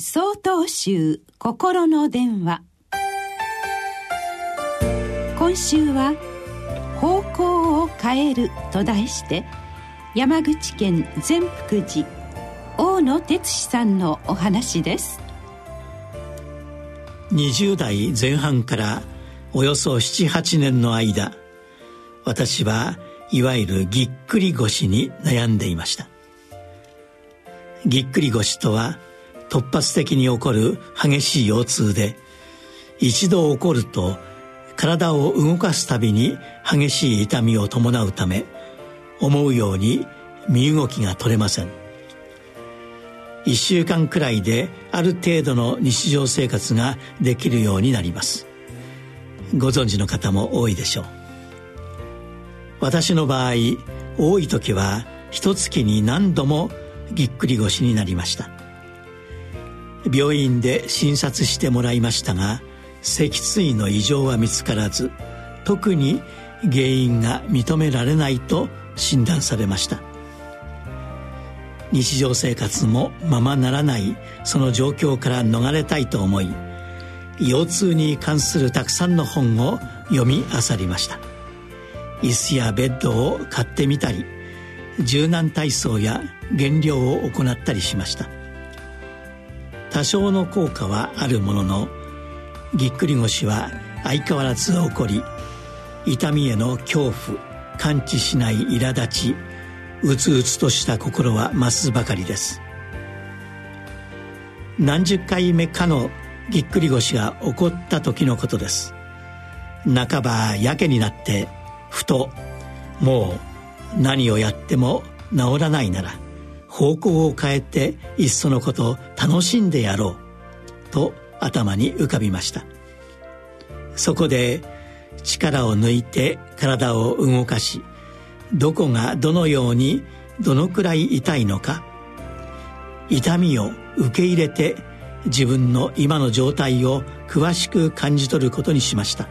総統集心の電話。今週は「方向を変える」と題して山口県善福寺大野哲司さんのお話です。20代前半からおよそ78年の間私はいわゆるぎっくり腰に悩んでいました。ぎっくり腰とは突発的に起こる激しい腰痛で一度起こると体を動かすたびに激しい痛みを伴うため思うように身動きが取れません。1週間くらいである程度の日常生活ができるようになります。ご存知の方も多いでしょう。私の場合多い時は一月に何度もぎっくり腰になりました。病院で診察してもらいましたが脊椎の異常は見つからず特に原因が認められないと診断されました。日常生活もままならないその状況から逃れたいと思い腰痛に関するたくさんの本を読み漁りました。椅子やベッドを買ってみたり柔軟体操や減量を行ったりしました。多少の効果はあるもののぎっくり腰は相変わらず起こり痛みへの恐怖感知しない苛立ちうつうつとした心は増すばかりです。何十回目かのぎっくり腰が起こった時のことです。半ばやけになってふともう何をやっても治らないなら方向を変えていっそのこと楽しんでやろうと頭に浮かびました。そこで力を抜いて体を動かしどこがどのようにどのくらい痛いのか痛みを受け入れて自分の今の状態を詳しく感じ取ることにしました。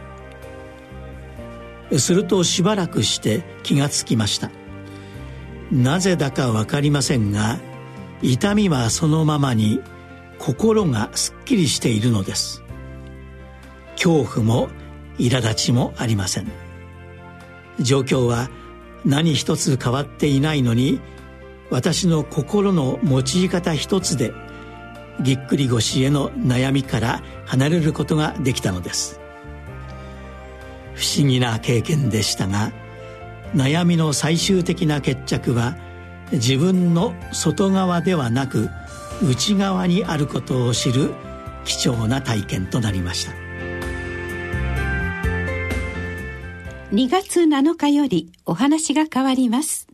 するとしばらくして気がつきました。なぜだか分かりませんが痛みはそのままに心がすっきりしているのです。恐怖も苛立ちもありません。状況は何一つ変わっていないのに私の心の持ち方一つでぎっくり腰への悩みから離れることができたのです。不思議な経験でしたが悩みの最終的な決着は自分の外側ではなく内側にあることを知る貴重な体験となりました。2月7日よりお話が変わります。